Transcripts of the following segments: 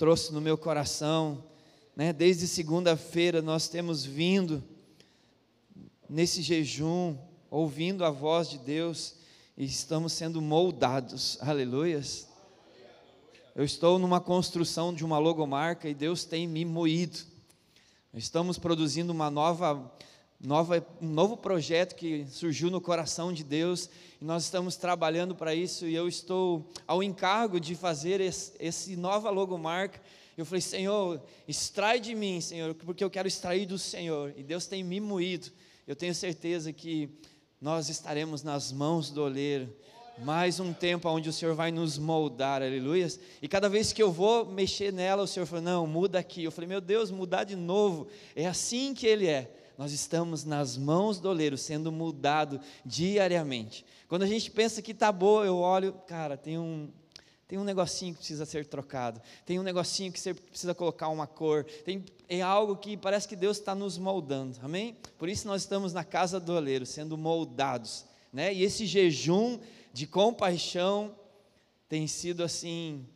trouxe no meu coração, né? Desde segunda-feira nós temos vindo nesse jejum, ouvindo a voz de Deus e estamos sendo moldados. Aleluias. Eu estou numa construção de uma logomarca e Deus tem me moído. Estamos produzindo uma nova, nova, um novo projeto que surgiu no coração de Deus e nós estamos trabalhando para isso e eu estou ao encargo de fazer esse, esse nova logomarca. Eu falei, Senhor, extrai de mim, Senhor, porque eu quero extrair do Senhor. E Deus tem me moído. Eu tenho certeza que nós estaremos nas mãos do oleiro mais um tempo onde o Senhor vai nos moldar, aleluia. E cada vez que eu vou mexer nela, o Senhor falou: Não, muda aqui. Eu falei: Meu Deus, mudar de novo. É assim que Ele é. Nós estamos nas mãos do oleiro, sendo mudado diariamente. Quando a gente pensa que está boa, eu olho, cara, tem um, tem um negocinho que precisa ser trocado, tem um negocinho que você precisa colocar uma cor, tem, é algo que parece que Deus está nos moldando, amém? Por isso nós estamos na casa do oleiro, sendo moldados, né? E esse jejum de compaixão tem sido assim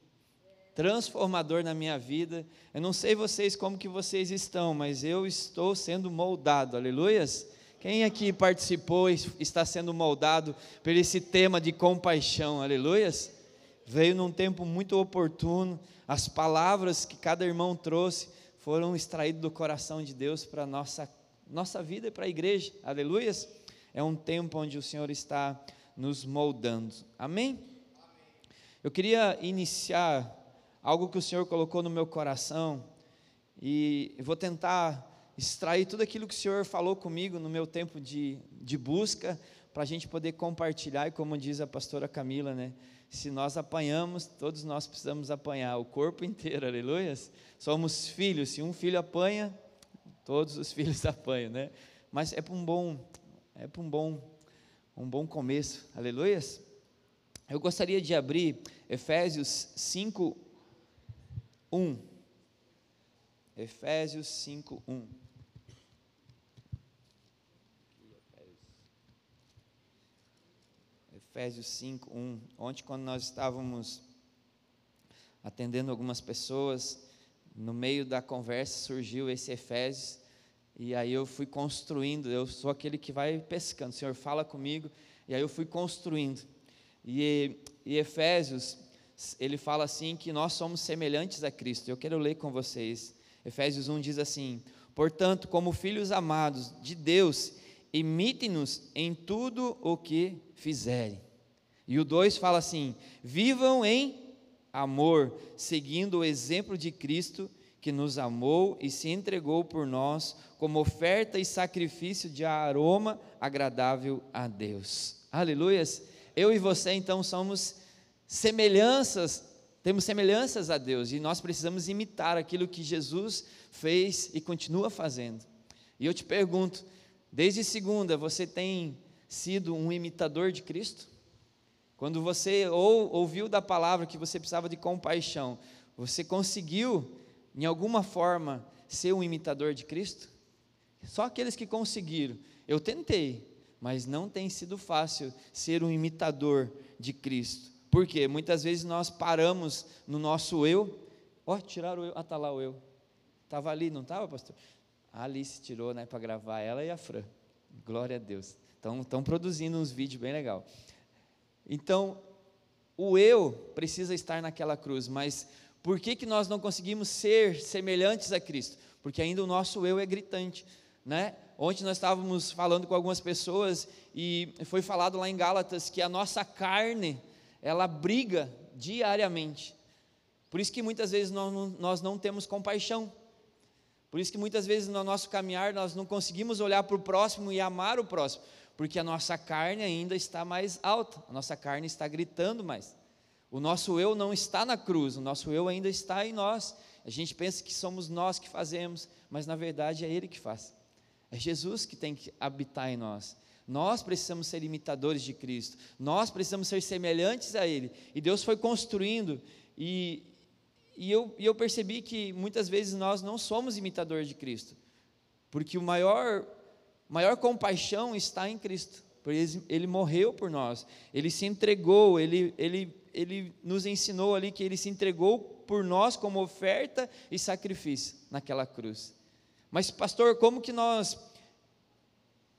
transformador na minha vida. Eu não sei vocês como que vocês estão, mas eu estou sendo moldado. Aleluias. Quem aqui participou e está sendo moldado por esse tema de compaixão? Aleluias. Veio num tempo muito oportuno. As palavras que cada irmão trouxe foram extraídas do coração de Deus para nossa, nossa vida e para a igreja. Aleluias. É um tempo onde o Senhor está nos moldando. Amém? Eu queria iniciar algo que o Senhor colocou no meu coração e vou tentar extrair tudo aquilo que o Senhor falou comigo no meu tempo de, de busca para a gente poder compartilhar e como diz a pastora Camila, né? Se nós apanhamos, todos nós precisamos apanhar, o corpo inteiro, aleluia. Somos filhos, se um filho apanha, todos os filhos apanham, né? Mas é para um bom, é para um bom um bom começo, aleluias. Eu gostaria de abrir Efésios 5, 1. Efésios 5, 1. Efésios 5, 1. Ontem, quando nós estávamos atendendo algumas pessoas, no meio da conversa surgiu esse Efésios, e aí eu fui construindo, eu sou aquele que vai pescando, o Senhor fala comigo, e aí eu fui construindo. E, e Efésios, ele fala assim que nós somos semelhantes a Cristo. Eu quero ler com vocês. Efésios 1 diz assim: Portanto, como filhos amados de Deus, imitem-nos em tudo o que fizerem. E o 2 fala assim: Vivam em amor, seguindo o exemplo de Cristo que nos amou e se entregou por nós como oferta e sacrifício de aroma agradável a Deus. Aleluias. Eu e você então somos semelhanças, temos semelhanças a Deus e nós precisamos imitar aquilo que Jesus fez e continua fazendo. E eu te pergunto, desde segunda você tem sido um imitador de Cristo? Quando você ou, ouviu da palavra que você precisava de compaixão, você conseguiu em alguma forma, ser um imitador de Cristo? Só aqueles que conseguiram. Eu tentei, mas não tem sido fácil ser um imitador de Cristo. Por quê? Muitas vezes nós paramos no nosso eu. Ó, oh, tiraram o eu. Ah, está lá o eu. Estava ali, não estava, pastor? A Alice tirou, né, para gravar ela e a Fran. Glória a Deus. Estão produzindo uns vídeos bem legal. Então, o eu precisa estar naquela cruz, mas por que, que nós não conseguimos ser semelhantes a Cristo? Porque ainda o nosso eu é gritante, né? Ontem nós estávamos falando com algumas pessoas e foi falado lá em Gálatas que a nossa carne, ela briga diariamente. Por isso que muitas vezes nós não, nós não temos compaixão. Por isso que muitas vezes no nosso caminhar nós não conseguimos olhar para o próximo e amar o próximo, porque a nossa carne ainda está mais alta, a nossa carne está gritando mais. O nosso eu não está na cruz, o nosso eu ainda está em nós. A gente pensa que somos nós que fazemos, mas na verdade é Ele que faz. É Jesus que tem que habitar em nós. Nós precisamos ser imitadores de Cristo, nós precisamos ser semelhantes a Ele. E Deus foi construindo, e, e, eu, e eu percebi que muitas vezes nós não somos imitadores de Cristo, porque o maior, maior compaixão está em Cristo, porque ele, ele morreu por nós, Ele se entregou, Ele, ele ele nos ensinou ali que ele se entregou por nós como oferta e sacrifício naquela cruz. Mas, pastor, como que nós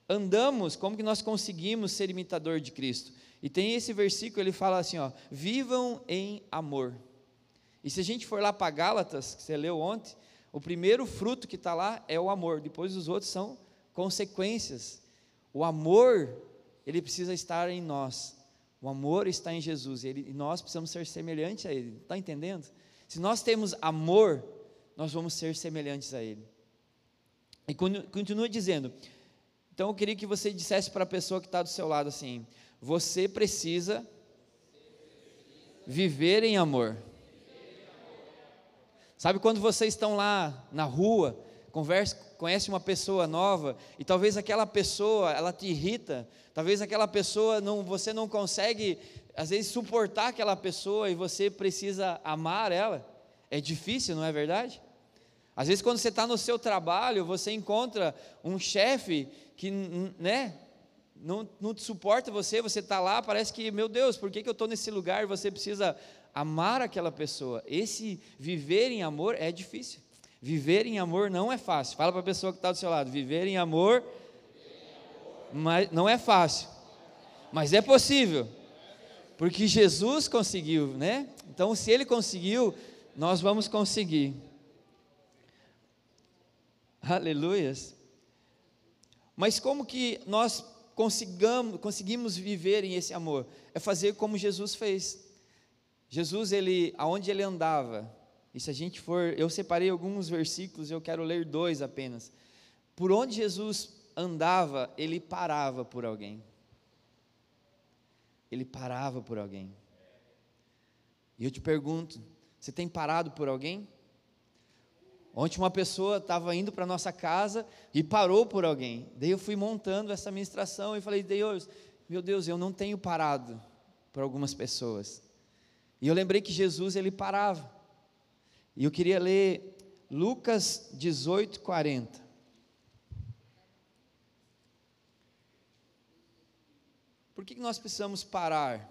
andamos, como que nós conseguimos ser imitador de Cristo? E tem esse versículo, ele fala assim, ó, vivam em amor. E se a gente for lá para Gálatas, que você leu ontem, o primeiro fruto que está lá é o amor, depois os outros são consequências. O amor, ele precisa estar em nós. O amor está em Jesus ele, e nós precisamos ser semelhantes a Ele. Está entendendo? Se nós temos amor, nós vamos ser semelhantes a Ele. E continua dizendo. Então eu queria que você dissesse para a pessoa que está do seu lado assim: Você precisa viver em amor. Sabe quando vocês estão lá na rua, conversa, conhece uma pessoa nova e talvez aquela pessoa ela te irrita, talvez aquela pessoa não, você não consegue às vezes suportar aquela pessoa e você precisa amar ela. É difícil, não é verdade? Às vezes quando você está no seu trabalho, você encontra um chefe que, né, não, não te suporta você, você está lá, parece que, meu Deus, por que, que eu estou nesse lugar? Você precisa amar aquela pessoa. Esse viver em amor é difícil. Viver em amor não é fácil. Fala para a pessoa que está do seu lado: viver em amor, mas não é fácil, mas é possível, porque Jesus conseguiu, né? Então, se Ele conseguiu, nós vamos conseguir. Aleluias. Mas como que nós consigamos, conseguimos viver em esse amor? É fazer como Jesus fez. Jesus, ele, aonde ele andava, e se a gente for, eu separei alguns versículos, eu quero ler dois apenas. Por onde Jesus andava, ele parava por alguém. Ele parava por alguém. E eu te pergunto, você tem parado por alguém? Ontem uma pessoa estava indo para nossa casa e parou por alguém. Daí eu fui montando essa ministração e falei, Deus, meu Deus, eu não tenho parado por algumas pessoas. E eu lembrei que Jesus ele parava. E eu queria ler Lucas 18, 40. Por que nós precisamos parar?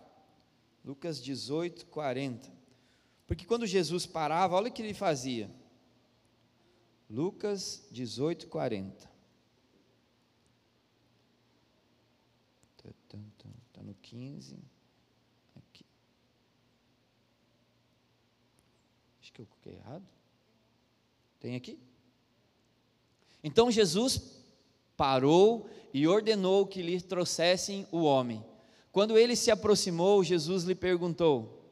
Lucas 18, 40. Porque quando Jesus parava, olha o que ele fazia. Lucas 18, 40. Está no 15. que eu coloquei errado. Tem aqui? Então Jesus parou e ordenou que lhe trouxessem o homem. Quando ele se aproximou, Jesus lhe perguntou: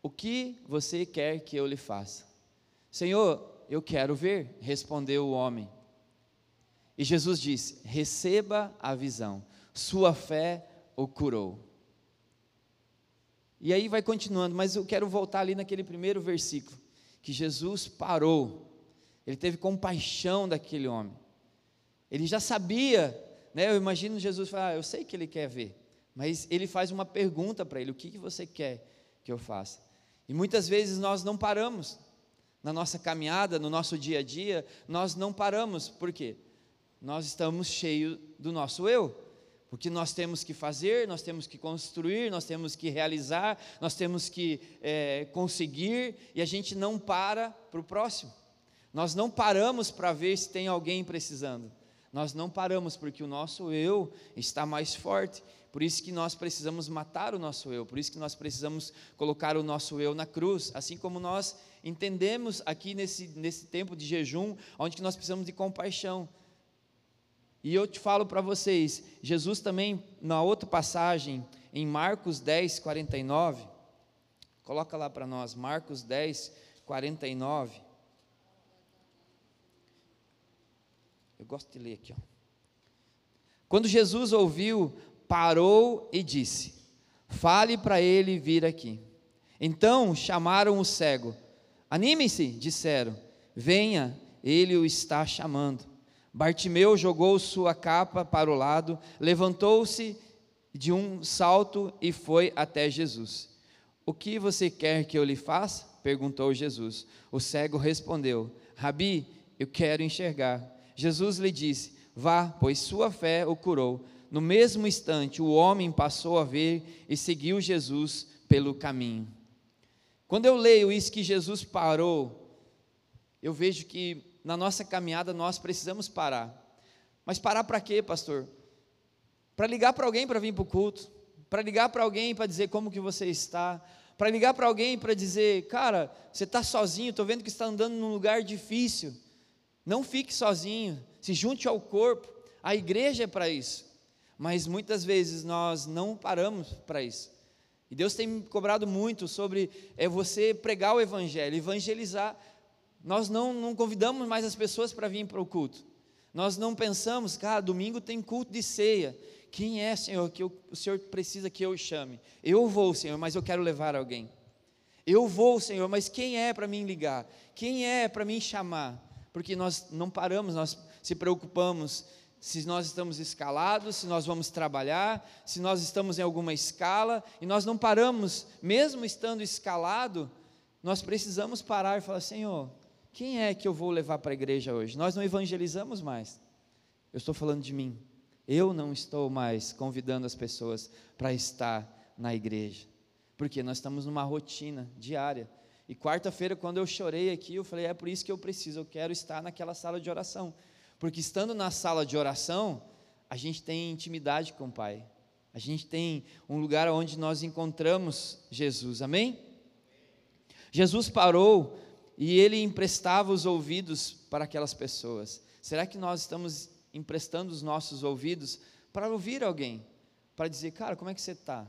O que você quer que eu lhe faça? Senhor, eu quero ver, respondeu o homem. E Jesus disse: Receba a visão, sua fé o curou. E aí vai continuando, mas eu quero voltar ali naquele primeiro versículo, que Jesus parou, ele teve compaixão daquele homem. Ele já sabia, né? Eu imagino Jesus falar, ah, eu sei que ele quer ver, mas ele faz uma pergunta para ele: o que, que você quer que eu faça? E muitas vezes nós não paramos na nossa caminhada, no nosso dia a dia, nós não paramos, por quê? Nós estamos cheios do nosso eu. Porque nós temos que fazer, nós temos que construir, nós temos que realizar, nós temos que é, conseguir, e a gente não para para o próximo. Nós não paramos para ver se tem alguém precisando. Nós não paramos porque o nosso eu está mais forte. Por isso que nós precisamos matar o nosso eu, por isso que nós precisamos colocar o nosso eu na cruz, assim como nós entendemos aqui nesse, nesse tempo de jejum, onde nós precisamos de compaixão. E eu te falo para vocês, Jesus também, na outra passagem, em Marcos 10, 49, coloca lá para nós, Marcos 10, 49. Eu gosto de ler aqui. Ó. Quando Jesus ouviu, parou e disse: Fale para ele vir aqui. Então chamaram o cego. Anime-se, disseram. Venha, ele o está chamando. Bartimeu jogou sua capa para o lado, levantou-se de um salto e foi até Jesus. O que você quer que eu lhe faça? perguntou Jesus. O cego respondeu: Rabi, eu quero enxergar. Jesus lhe disse: Vá, pois sua fé o curou. No mesmo instante, o homem passou a ver e seguiu Jesus pelo caminho. Quando eu leio isso que Jesus parou, eu vejo que na nossa caminhada nós precisamos parar. Mas parar para quê, pastor? Para ligar para alguém para vir para o culto, para ligar para alguém para dizer como que você está, para ligar para alguém para dizer, cara, você está sozinho, estou vendo que está andando num lugar difícil. Não fique sozinho, se junte ao corpo. A igreja é para isso. Mas muitas vezes nós não paramos para isso. E Deus tem me cobrado muito sobre é você pregar o evangelho, evangelizar. Nós não, não convidamos mais as pessoas para vir para o culto. Nós não pensamos, cara, domingo tem culto de ceia. Quem é, Senhor, que eu, o Senhor precisa que eu chame? Eu vou, Senhor, mas eu quero levar alguém. Eu vou, Senhor, mas quem é para mim ligar? Quem é para mim chamar? Porque nós não paramos, nós se preocupamos se nós estamos escalados, se nós vamos trabalhar, se nós estamos em alguma escala, e nós não paramos, mesmo estando escalado, nós precisamos parar e falar: Senhor, quem é que eu vou levar para a igreja hoje? Nós não evangelizamos mais. Eu estou falando de mim. Eu não estou mais convidando as pessoas para estar na igreja, porque nós estamos numa rotina diária. E quarta-feira, quando eu chorei aqui, eu falei: é por isso que eu preciso, eu quero estar naquela sala de oração, porque estando na sala de oração, a gente tem intimidade com o Pai, a gente tem um lugar onde nós encontramos Jesus, amém? Jesus parou e ele emprestava os ouvidos para aquelas pessoas. Será que nós estamos emprestando os nossos ouvidos para ouvir alguém, para dizer, cara, como é que você está?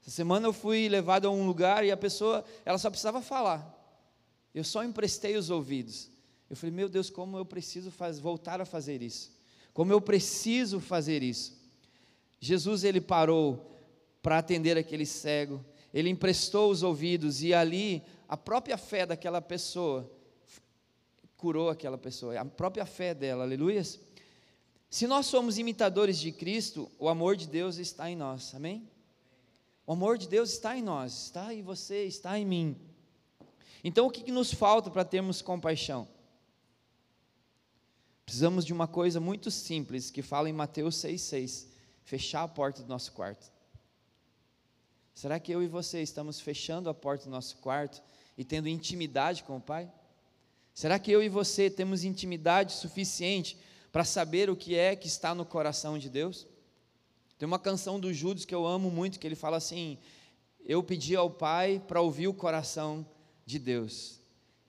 Essa semana eu fui levado a um lugar e a pessoa, ela só precisava falar. Eu só emprestei os ouvidos. Eu falei, meu Deus, como eu preciso faz, voltar a fazer isso. Como eu preciso fazer isso. Jesus, ele parou para atender aquele cego. Ele emprestou os ouvidos e ali a própria fé daquela pessoa curou aquela pessoa, a própria fé dela, aleluias. Se nós somos imitadores de Cristo, o amor de Deus está em nós, amém? O amor de Deus está em nós, está em você, está em mim. Então o que, que nos falta para termos compaixão? Precisamos de uma coisa muito simples que fala em Mateus 6,6: fechar a porta do nosso quarto. Será que eu e você estamos fechando a porta do nosso quarto e tendo intimidade com o Pai? Será que eu e você temos intimidade suficiente para saber o que é que está no coração de Deus? Tem uma canção do Judas que eu amo muito, que ele fala assim: Eu pedi ao Pai para ouvir o coração de Deus.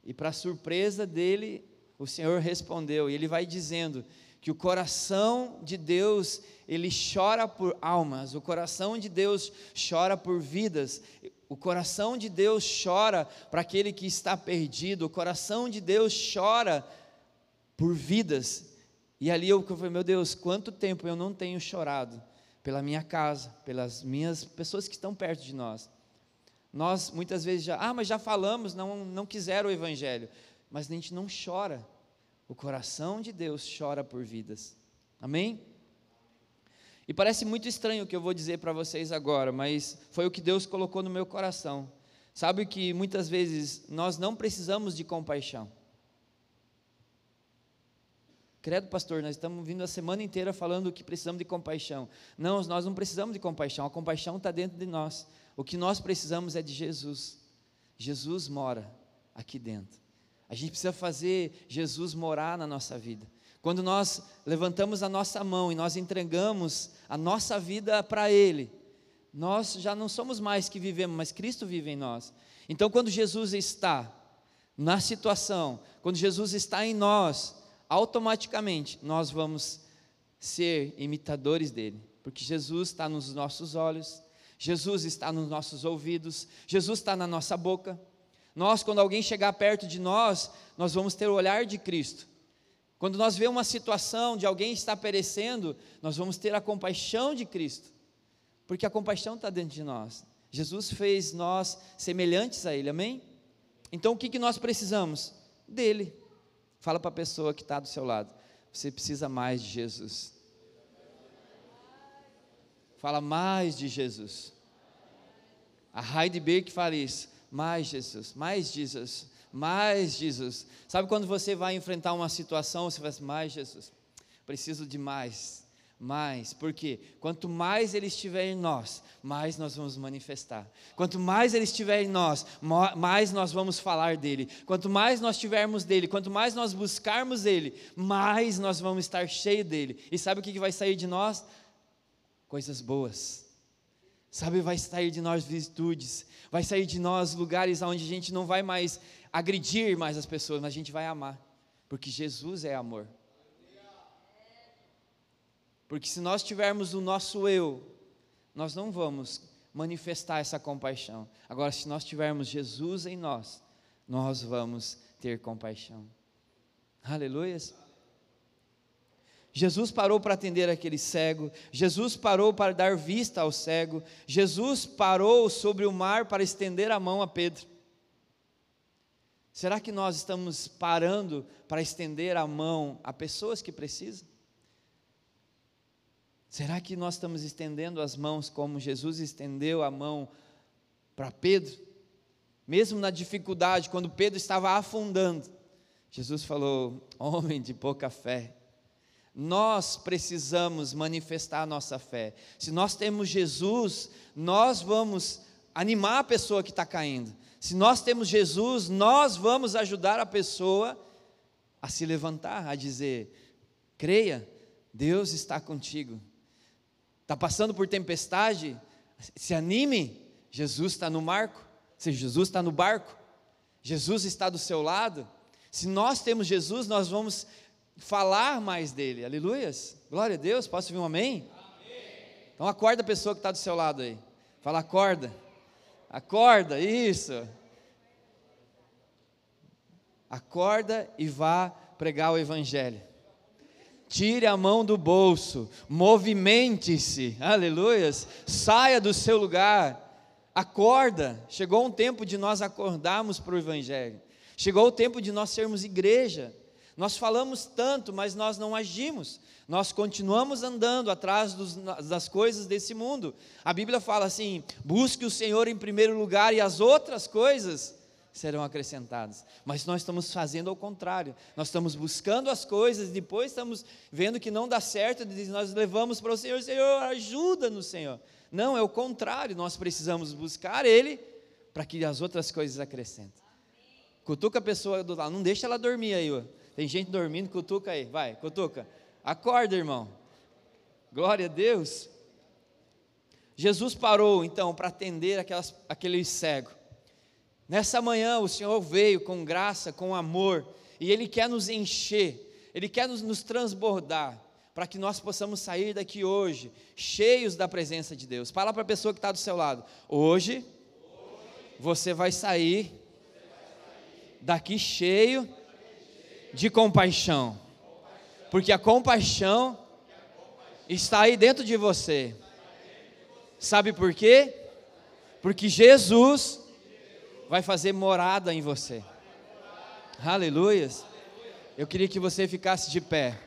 E para surpresa dele, o Senhor respondeu, e ele vai dizendo que o coração de Deus, ele chora por almas, o coração de Deus chora por vidas, o coração de Deus chora para aquele que está perdido, o coração de Deus chora por vidas. E ali eu falei, meu Deus, quanto tempo eu não tenho chorado pela minha casa, pelas minhas pessoas que estão perto de nós. Nós muitas vezes já, ah, mas já falamos, não, não quiseram o Evangelho. Mas a gente não chora. O coração de Deus chora por vidas. Amém? E parece muito estranho o que eu vou dizer para vocês agora, mas foi o que Deus colocou no meu coração. Sabe que muitas vezes nós não precisamos de compaixão. Credo, pastor, nós estamos vindo a semana inteira falando que precisamos de compaixão. Não, nós não precisamos de compaixão, a compaixão está dentro de nós. O que nós precisamos é de Jesus. Jesus mora aqui dentro. A gente precisa fazer Jesus morar na nossa vida. Quando nós levantamos a nossa mão e nós entregamos a nossa vida para Ele, nós já não somos mais que vivemos, mas Cristo vive em nós. Então, quando Jesus está na situação, quando Jesus está em nós, automaticamente nós vamos ser imitadores dele, porque Jesus está nos nossos olhos, Jesus está nos nossos ouvidos, Jesus está na nossa boca. Nós, quando alguém chegar perto de nós, nós vamos ter o olhar de Cristo. Quando nós vemos uma situação de alguém estar perecendo, nós vamos ter a compaixão de Cristo, porque a compaixão está dentro de nós. Jesus fez nós semelhantes a Ele, amém? Então o que, que nós precisamos? Dele. Fala para a pessoa que está do seu lado, você precisa mais de Jesus. Fala mais de Jesus. A Heidberg fala isso, mais Jesus, mais Jesus mais Jesus. Sabe quando você vai enfrentar uma situação, você vai assim, mais Jesus, preciso de mais, mais. Porque quanto mais Ele estiver em nós, mais nós vamos manifestar. Quanto mais Ele estiver em nós, mais nós vamos falar dele. Quanto mais nós tivermos dele, quanto mais nós buscarmos Ele, mais nós vamos estar cheios dele. E sabe o que vai sair de nós? Coisas boas. Sabe, vai sair de nós virtudes, vai sair de nós lugares onde a gente não vai mais agredir mais as pessoas, mas a gente vai amar, porque Jesus é amor. Porque se nós tivermos o nosso eu, nós não vamos manifestar essa compaixão. Agora, se nós tivermos Jesus em nós, nós vamos ter compaixão. Aleluias. Jesus parou para atender aquele cego, Jesus parou para dar vista ao cego, Jesus parou sobre o mar para estender a mão a Pedro. Será que nós estamos parando para estender a mão a pessoas que precisam? Será que nós estamos estendendo as mãos como Jesus estendeu a mão para Pedro? Mesmo na dificuldade, quando Pedro estava afundando, Jesus falou: Homem de pouca fé, nós precisamos manifestar a nossa fé. Se nós temos Jesus, nós vamos animar a pessoa que está caindo. Se nós temos Jesus, nós vamos ajudar a pessoa a se levantar, a dizer: creia, Deus está contigo. Está passando por tempestade? Se anime, Jesus está no marco, se Jesus está no barco, Jesus está do seu lado. Se nós temos Jesus, nós vamos falar mais dele, aleluias, glória a Deus. Posso ouvir um amém? amém. Então acorda a pessoa que está do seu lado aí, fala, acorda, acorda, isso. Acorda e vá pregar o Evangelho. Tire a mão do bolso, movimente-se, aleluias, saia do seu lugar, acorda. Chegou um tempo de nós acordarmos para o Evangelho, chegou o tempo de nós sermos igreja. Nós falamos tanto, mas nós não agimos, nós continuamos andando atrás dos, das coisas desse mundo. A Bíblia fala assim: busque o Senhor em primeiro lugar e as outras coisas serão acrescentadas. Mas nós estamos fazendo ao contrário. Nós estamos buscando as coisas, depois estamos vendo que não dá certo, nós levamos para o Senhor, Senhor, ajuda-nos, Senhor. Não, é o contrário, nós precisamos buscar Ele para que as outras coisas acrescentem. Cutuca a pessoa do lado, não deixa ela dormir aí, ó. Tem gente dormindo, cutuca aí, vai, cutuca. Acorda, irmão. Glória a Deus. Jesus parou então para atender aquelas, aquele cego. Nessa manhã o Senhor veio com graça, com amor, e Ele quer nos encher, Ele quer nos, nos transbordar, para que nós possamos sair daqui hoje, cheios da presença de Deus. Fala para a pessoa que está do seu lado: hoje, você vai sair daqui cheio de compaixão, porque a compaixão está aí dentro de você. Sabe por quê? Porque Jesus vai fazer morada em você. Aleluias. Eu queria que você ficasse de pé.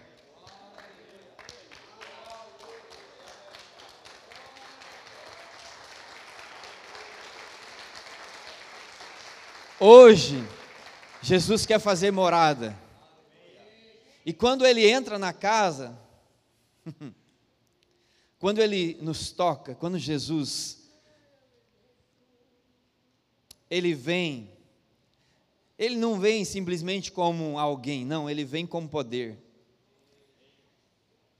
Hoje, Jesus quer fazer morada. E quando ele entra na casa, quando ele nos toca, quando Jesus ele vem, ele não vem simplesmente como alguém, não, ele vem com poder.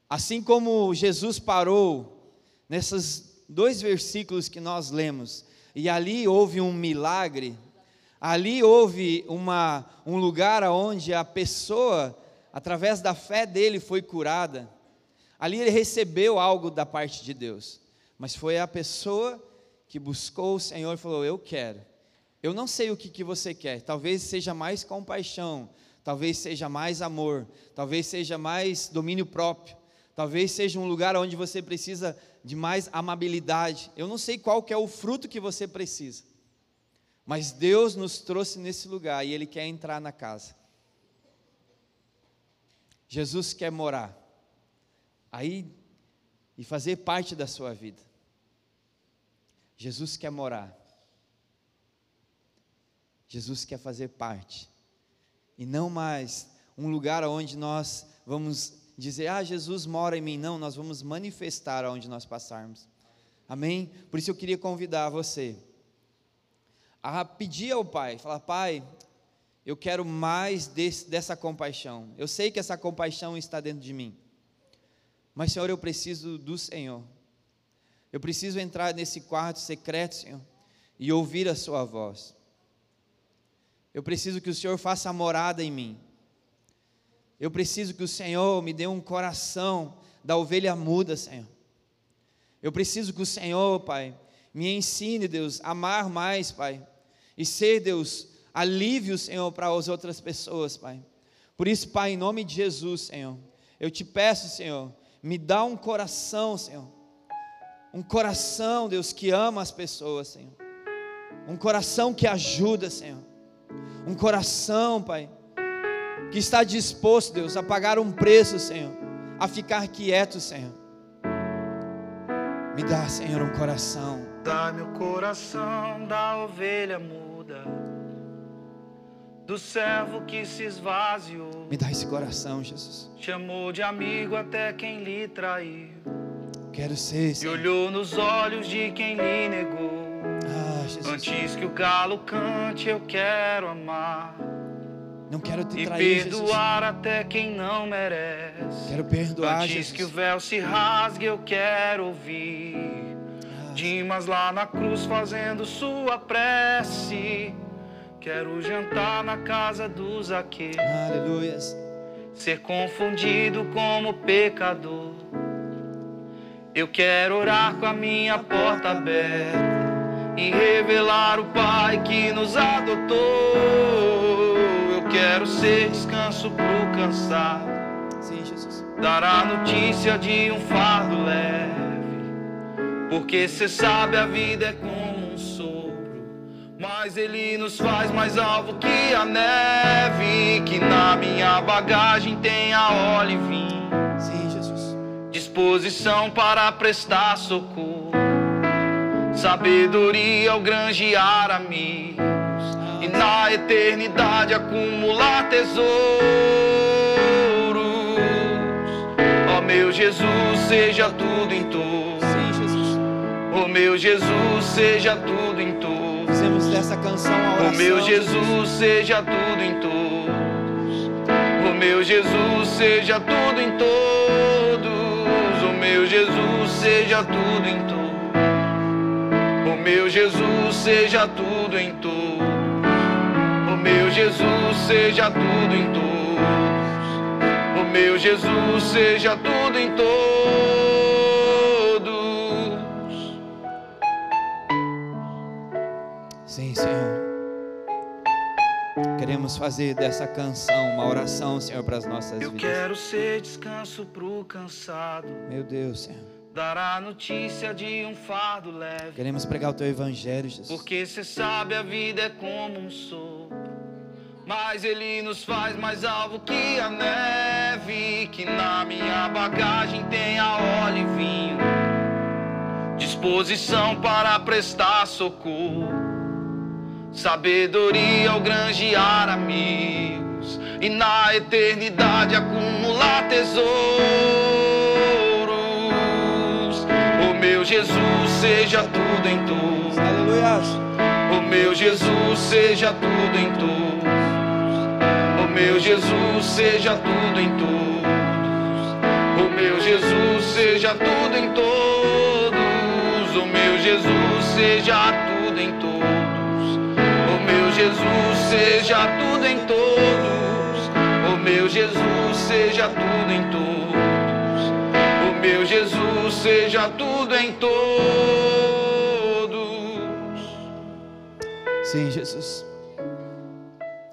Assim como Jesus parou nesses dois versículos que nós lemos, e ali houve um milagre, ali houve uma, um lugar onde a pessoa, através da fé dele, foi curada. Ali ele recebeu algo da parte de Deus, mas foi a pessoa que buscou o Senhor e falou: Eu quero. Eu não sei o que, que você quer, talvez seja mais compaixão, talvez seja mais amor, talvez seja mais domínio próprio, talvez seja um lugar onde você precisa de mais amabilidade. Eu não sei qual que é o fruto que você precisa, mas Deus nos trouxe nesse lugar e Ele quer entrar na casa. Jesus quer morar aí e fazer parte da sua vida. Jesus quer morar. Jesus quer fazer parte. E não mais um lugar onde nós vamos dizer, ah, Jesus mora em mim. Não, nós vamos manifestar aonde nós passarmos. Amém? Por isso eu queria convidar você a pedir ao Pai, falar, Pai, eu quero mais desse, dessa compaixão. Eu sei que essa compaixão está dentro de mim. Mas, Senhor, eu preciso do Senhor. Eu preciso entrar nesse quarto secreto, Senhor, e ouvir a Sua voz. Eu preciso que o Senhor faça morada em mim. Eu preciso que o Senhor me dê um coração da ovelha muda, Senhor. Eu preciso que o Senhor, Pai, me ensine, Deus, a amar mais, Pai, e ser, Deus, alívio, Senhor, para as outras pessoas, Pai. Por isso, Pai, em nome de Jesus, Senhor, eu te peço, Senhor, me dá um coração, Senhor, um coração, Deus, que ama as pessoas, Senhor, um coração que ajuda, Senhor, um coração, Pai, que está disposto, Deus, a pagar um preço, Senhor, a ficar quieto, Senhor. Me dá, Senhor, um coração. Dá-me o coração da ovelha muda, do servo que se esvaziou. Me dá esse coração, Jesus. Chamou de amigo até quem lhe traiu. Quero ser, E Senhor. olhou nos olhos de quem lhe negou. Ah, Jesus. Antes que o galo cante, eu quero amar. Não quero te E trair, Jesus. perdoar até quem não merece. Quero perdoar, Antes Jesus. que o véu se rasgue, eu quero ouvir. Ah, Dimas lá na cruz fazendo sua prece. Quero jantar na casa do Zaqueu. Aleluias. Ser confundido como pecador. Eu quero orar com a minha porta aberta e revelar o Pai que nos adotou. Eu quero ser descanso pro cansado, Sim, Jesus. dar a notícia de um fardo leve. Porque cê sabe a vida é sopro, mas ele nos faz mais alvo que a neve. Que na minha bagagem tenha óleo e vinho, Sim, Jesus. disposição para prestar socorro, sabedoria ao granjear amigos e na eternidade acumular tesouros. Ó meu Jesus, seja tudo em todos. Sim, Jesus. Ó meu Jesus, seja tudo em todos. Fizemos dessa canção a oração. meu Jesus, seja tudo em todos. Ó meu Jesus, seja tudo em todos. Ó meu Jesus, seja tudo em todos. Ó meu Jesus, seja tudo em todos. Ó meu Jesus, seja tudo em todos. Ó meu Jesus, seja tudo em todos. Senhor. Queremos fazer dessa canção uma oração, Senhor, para as nossas Eu vidas. quero ser descanso pro cansado. Meu Deus, Senhor. Dar a notícia de um fardo leve. Queremos pregar o teu evangelho, Jesus. Porque cê sabe a vida é como um sopro. Mas ele nos faz mais alvo que a neve. Que na minha bagagem tenha óleo e vinho. Disposição para prestar socorro. Sabedoria ao granjear amigos. E na eternidade acumular tesouros. O meu Jesus seja tudo em todos. Aleluia. O meu Jesus seja tudo em todos. O meu Jesus seja tudo em todos. O meu Jesus seja tudo em todos. O meu Jesus seja tudo Jesus seja tudo em todos. O meu Jesus seja tudo em todos. O meu Jesus seja tudo em todos. Sim, Jesus.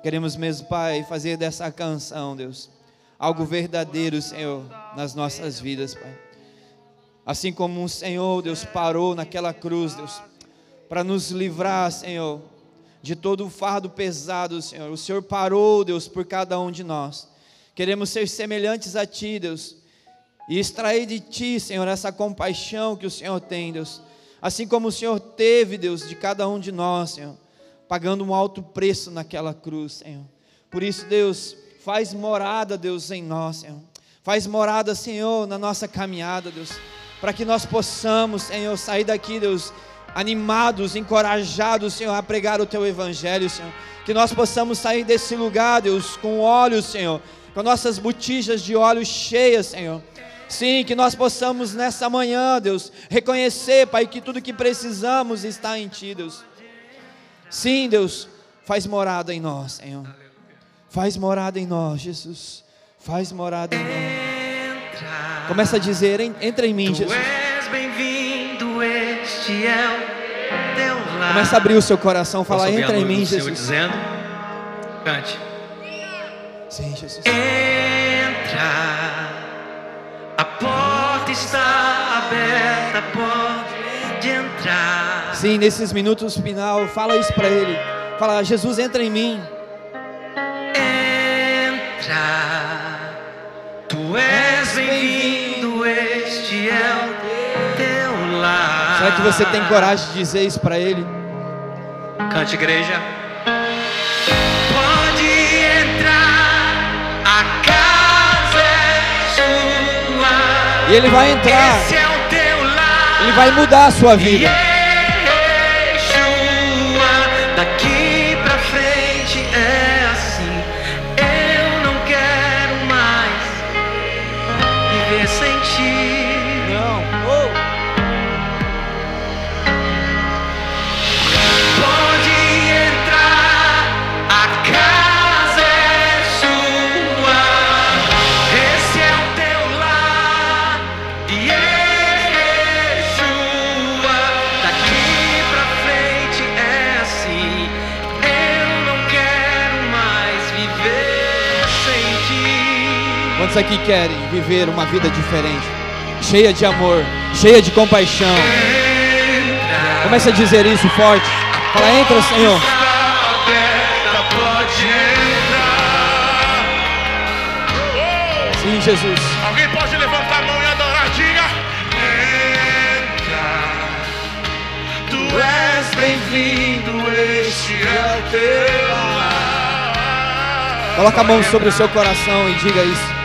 Queremos mesmo, Pai, fazer dessa canção, Deus, algo verdadeiro, Senhor, nas nossas vidas, Pai. Assim como o Senhor, Deus, parou naquela cruz, Deus, para nos livrar, Senhor, de todo o fardo pesado, Senhor. O Senhor parou, Deus, por cada um de nós. Queremos ser semelhantes a Ti, Deus, e extrair de Ti, Senhor, essa compaixão que o Senhor tem, Deus. Assim como o Senhor teve, Deus, de cada um de nós, Senhor, pagando um alto preço naquela cruz, Senhor. Por isso, Deus, faz morada, Deus, em nós, Senhor. Faz morada, Senhor, na nossa caminhada, Deus. Para que nós possamos, Senhor, sair daqui, Deus, animados, encorajados, Senhor, a pregar o Teu Evangelho, Senhor. Que nós possamos sair desse lugar, Deus, com óleo, Senhor, com nossas botijas de óleo cheias, Senhor. Sim, que nós possamos nessa manhã, Deus, reconhecer, Pai, que tudo que precisamos está em Ti, Deus. Sim, Deus, faz morada em nós, Senhor. Faz morada em nós, Jesus. Faz morada em nós. Começa a dizer, entra em mim, Jesus. É o teu lar. Começa a abrir o seu coração, fala, Posso ouvir entra em mim, Jesus. dizendo, cante. Sim, Jesus. Entra, a porta está aberta, pode entrar. Sim, nesses minutos final, fala isso para Ele. Fala, Jesus, entra em mim. Entra, Será que você tem coragem de dizer isso para Ele? Cante, igreja. Pode entrar, a casa é sua. E Ele vai entrar, Esse é o teu lar. Ele vai mudar a sua vida. Quantos aqui querem viver uma vida diferente? Cheia de amor, cheia de compaixão. Começa a dizer isso forte. Fala, entra, Senhor. Sim, Jesus. Alguém pode levantar a mão e adorar, diga. Entra, tu és bem-vindo, este é o teu lar. Coloca a mão sobre o seu coração e diga isso.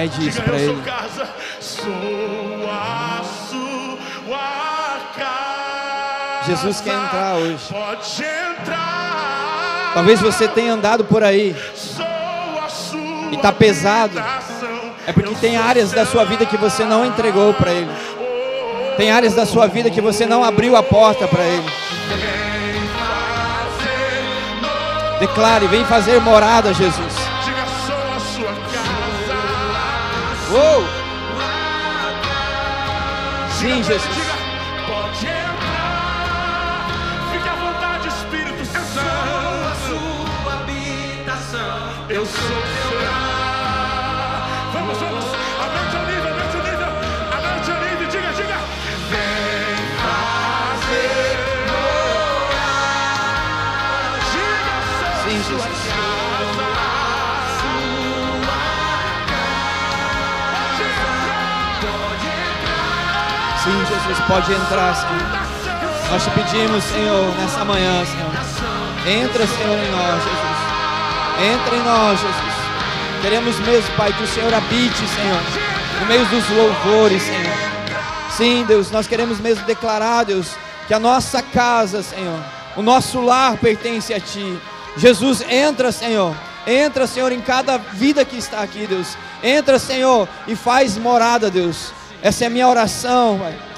Pede isso para Ele. casa, casa. Jesus quer entrar hoje. Entrar. Talvez você tenha andado por aí e tá pesado. É porque tem áreas da sua vida que você não entregou para Ele. Tem áreas da sua vida que você não abriu a porta para Ele. Declare, vem fazer morada, Jesus. Uou! Sim, Jesus. Diga, pode entrar. Fique à vontade, Espírito Santo. Sua habitação. Eu sou pode entrar, Senhor. Nós te pedimos, Senhor, nessa manhã, Senhor. Entra, Senhor, em nós, Jesus. Entra em nós, Jesus. Queremos mesmo, Pai, que o Senhor habite, Senhor, no meio dos louvores, Senhor. Sim, Deus, nós queremos mesmo declarar, Deus, que a nossa casa, Senhor, o nosso lar pertence a Ti. Jesus, entra, Senhor, Entra, Senhor, em cada vida que está aqui, Deus. Entra, Senhor, e faz morada, Deus. Essa é a minha oração, Pai.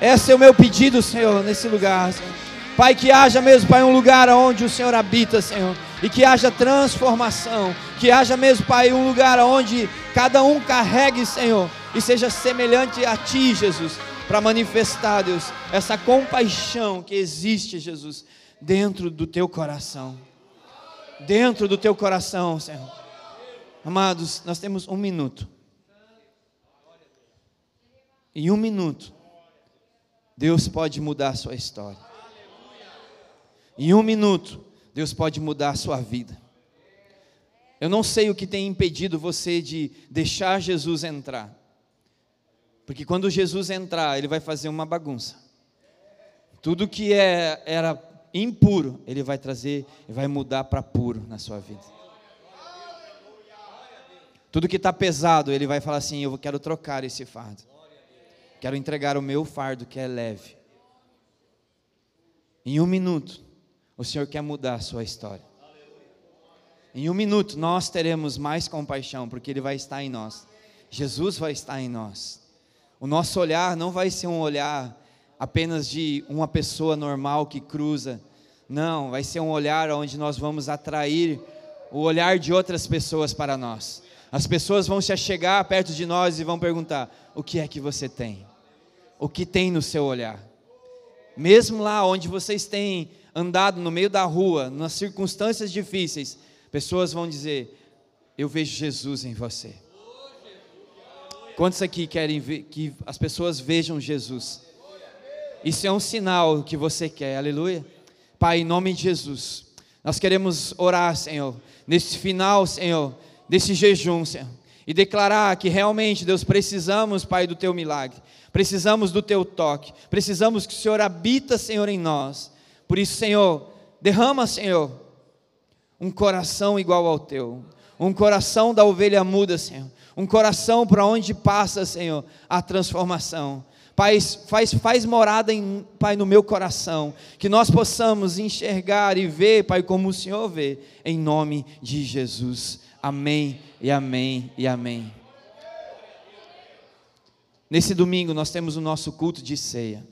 Esse é o meu pedido, Senhor, nesse lugar. Senhor. Pai, que haja mesmo, Pai, um lugar onde o Senhor habita, Senhor. E que haja transformação. Que haja mesmo, Pai, um lugar onde cada um carregue, Senhor. E seja semelhante a Ti, Jesus. Para manifestar, Deus, essa compaixão que existe, Jesus, dentro do Teu coração. Dentro do Teu coração, Senhor. Amados, nós temos um minuto. Em um minuto, Deus pode mudar a sua história. Em um minuto, Deus pode mudar a sua vida. Eu não sei o que tem impedido você de deixar Jesus entrar. Porque quando Jesus entrar, ele vai fazer uma bagunça. Tudo que é, era impuro, ele vai trazer e vai mudar para puro na sua vida. Tudo que está pesado, ele vai falar assim: Eu quero trocar esse fardo. Quero entregar o meu fardo que é leve. Em um minuto, o Senhor quer mudar a sua história. Em um minuto, nós teremos mais compaixão, porque Ele vai estar em nós. Jesus vai estar em nós. O nosso olhar não vai ser um olhar apenas de uma pessoa normal que cruza. Não, vai ser um olhar onde nós vamos atrair o olhar de outras pessoas para nós. As pessoas vão se achegar perto de nós e vão perguntar: o que é que você tem? O que tem no seu olhar? Mesmo lá onde vocês têm andado no meio da rua, nas circunstâncias difíceis, pessoas vão dizer: Eu vejo Jesus em você. Quantos aqui querem que as pessoas vejam Jesus? Isso é um sinal que você quer, aleluia. Pai, em nome de Jesus, nós queremos orar, Senhor, nesse final, Senhor desse jejum, Senhor, e declarar que realmente, Deus, precisamos, Pai, do teu milagre, precisamos do teu toque, precisamos que o Senhor habita, Senhor, em nós. Por isso, Senhor, derrama, Senhor, um coração igual ao teu, um coração da ovelha muda, Senhor, um coração para onde passa, Senhor, a transformação. Pai, faz, faz morada, em, Pai, no meu coração, que nós possamos enxergar e ver, Pai, como o Senhor vê, em nome de Jesus. Amém e amém e amém. Nesse domingo nós temos o nosso culto de ceia.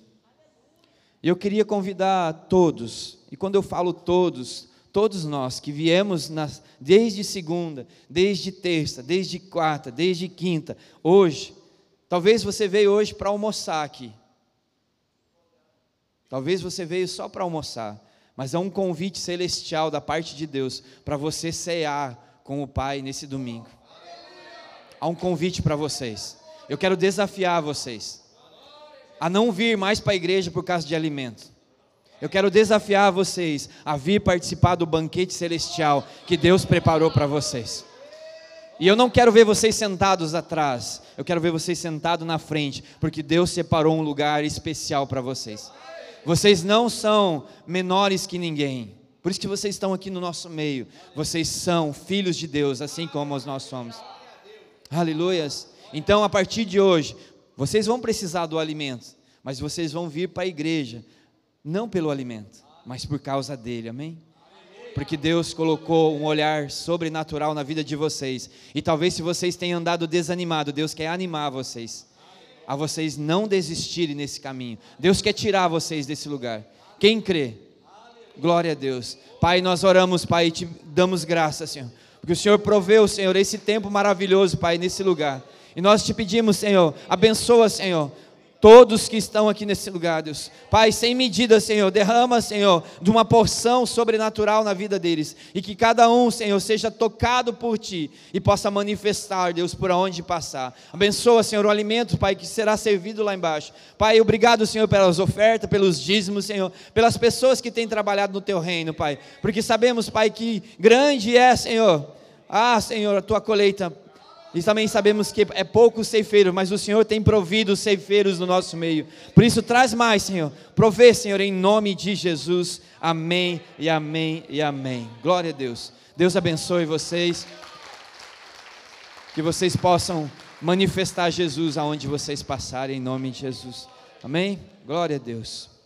E eu queria convidar todos, e quando eu falo todos, todos nós que viemos nas, desde segunda, desde terça, desde quarta, desde quinta, hoje, talvez você veio hoje para almoçar aqui. Talvez você veio só para almoçar, mas é um convite celestial da parte de Deus para você cear com o Pai nesse domingo. Há um convite para vocês. Eu quero desafiar vocês a não vir mais para a igreja por causa de alimento. Eu quero desafiar vocês a vir participar do banquete celestial que Deus preparou para vocês. E eu não quero ver vocês sentados atrás, eu quero ver vocês sentados na frente, porque Deus separou um lugar especial para vocês. Vocês não são menores que ninguém. Por isso que vocês estão aqui no nosso meio. Vocês são filhos de Deus, assim como nós somos. Aleluias. Então, a partir de hoje, vocês vão precisar do alimento, mas vocês vão vir para a igreja, não pelo alimento, mas por causa dele, amém? Porque Deus colocou um olhar sobrenatural na vida de vocês. E talvez se vocês tenham andado desanimado, Deus quer animar vocês. A vocês não desistirem nesse caminho. Deus quer tirar vocês desse lugar. Quem crê? Glória a Deus. Pai, nós oramos, Pai, e te damos graça, Senhor. Porque o Senhor proveu, Senhor, esse tempo maravilhoso, Pai, nesse lugar. E nós te pedimos, Senhor, abençoa, Senhor, todos que estão aqui nesse lugar, Deus. Pai, sem medida, Senhor, derrama, Senhor, de uma porção sobrenatural na vida deles. E que cada um, Senhor, seja tocado por Ti e possa manifestar, Deus, por onde passar. Abençoa, Senhor, o alimento, Pai, que será servido lá embaixo. Pai, obrigado, Senhor, pelas ofertas, pelos dízimos, Senhor, pelas pessoas que têm trabalhado no Teu reino, Pai. Porque sabemos, Pai, que grande é, Senhor. Ah, Senhor, a Tua colheita e também sabemos que é pouco ceifeiro, mas o Senhor tem provido ceifeiros no nosso meio. Por isso, traz mais, Senhor. Provê, Senhor, em nome de Jesus. Amém e amém e amém. Glória a Deus. Deus abençoe vocês. Que vocês possam manifestar Jesus aonde vocês passarem, em nome de Jesus. Amém? Glória a Deus.